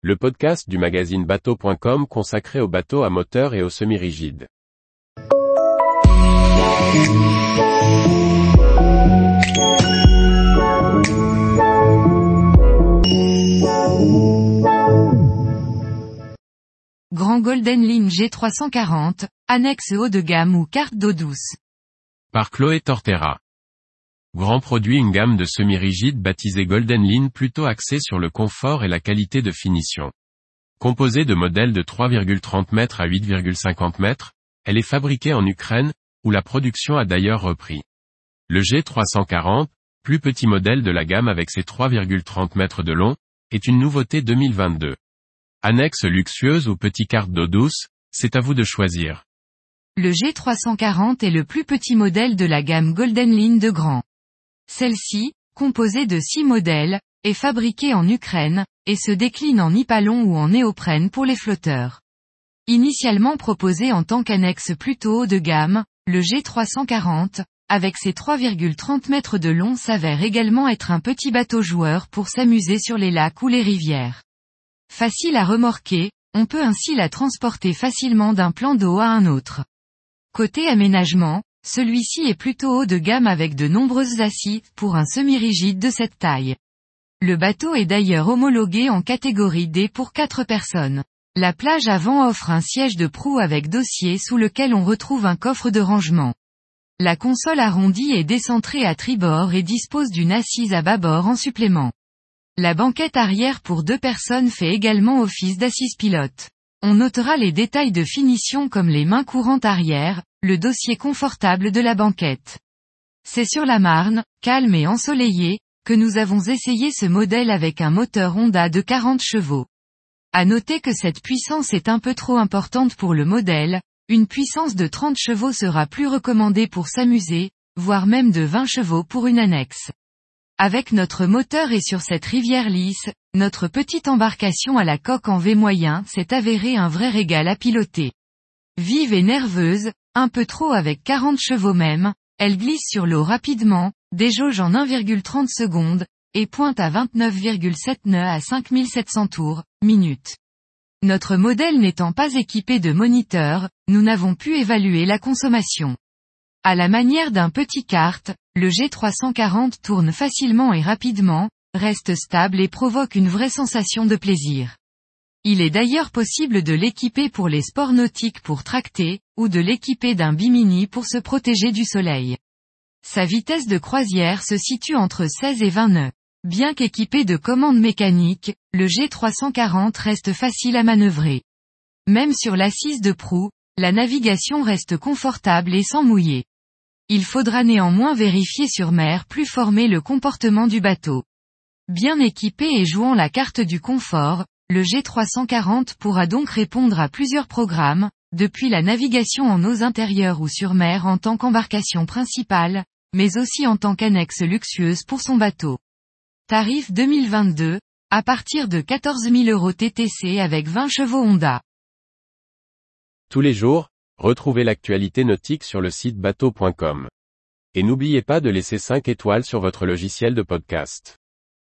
le podcast du magazine bateau.com consacré aux bateaux à moteur et aux semi-rigides. Grand Golden Line G340, annexe haut de gamme ou carte d'eau douce. Par Chloé Tortera. Grand produit une gamme de semi-rigides baptisée Golden Line plutôt axée sur le confort et la qualité de finition. Composée de modèles de 3,30 m à 8,50 m, elle est fabriquée en Ukraine, où la production a d'ailleurs repris. Le G340, plus petit modèle de la gamme avec ses 3,30 m de long, est une nouveauté 2022. Annexe luxueuse ou petit carte d'eau douce, c'est à vous de choisir. Le G340 est le plus petit modèle de la gamme Golden Line de Grand. Celle-ci, composée de six modèles, est fabriquée en Ukraine, et se décline en nipalon ou en néoprène pour les flotteurs. Initialement proposé en tant qu'annexe plutôt haut de gamme, le G340, avec ses 3,30 mètres de long s'avère également être un petit bateau joueur pour s'amuser sur les lacs ou les rivières. Facile à remorquer, on peut ainsi la transporter facilement d'un plan d'eau à un autre. Côté aménagement, celui-ci est plutôt haut de gamme avec de nombreuses assises pour un semi-rigide de cette taille. Le bateau est d'ailleurs homologué en catégorie D pour 4 personnes. La plage avant offre un siège de proue avec dossier sous lequel on retrouve un coffre de rangement. La console arrondie est décentrée à tribord et dispose d'une assise à bâbord en supplément. La banquette arrière pour deux personnes fait également office d'assise pilote. On notera les détails de finition comme les mains courantes arrière, le dossier confortable de la banquette. C'est sur la Marne, calme et ensoleillé, que nous avons essayé ce modèle avec un moteur Honda de 40 chevaux. À noter que cette puissance est un peu trop importante pour le modèle, une puissance de 30 chevaux sera plus recommandée pour s'amuser, voire même de 20 chevaux pour une annexe. Avec notre moteur et sur cette rivière lisse, notre petite embarcation à la coque en V moyen s'est avérée un vrai régal à piloter. Vive et nerveuse, un peu trop avec 40 chevaux même, elle glisse sur l'eau rapidement, déjauge en 1,30 secondes, et pointe à 29,7 nœuds à 5700 tours, minutes. Notre modèle n'étant pas équipé de moniteur, nous n'avons pu évaluer la consommation. À la manière d'un petit kart, le G340 tourne facilement et rapidement, reste stable et provoque une vraie sensation de plaisir. Il est d'ailleurs possible de l'équiper pour les sports nautiques pour tracter, ou de l'équiper d'un bimini pour se protéger du soleil. Sa vitesse de croisière se situe entre 16 et 20 nœuds. Bien qu'équipé de commandes mécaniques, le G340 reste facile à manœuvrer. Même sur l'assise de proue, la navigation reste confortable et sans mouiller. Il faudra néanmoins vérifier sur mer plus former le comportement du bateau. Bien équipé et jouant la carte du confort, le G340 pourra donc répondre à plusieurs programmes, depuis la navigation en eaux intérieures ou sur mer en tant qu'embarcation principale, mais aussi en tant qu'annexe luxueuse pour son bateau. Tarif 2022, à partir de 14 000 euros TTC avec 20 chevaux Honda. Tous les jours, retrouvez l'actualité nautique sur le site bateau.com. Et n'oubliez pas de laisser 5 étoiles sur votre logiciel de podcast.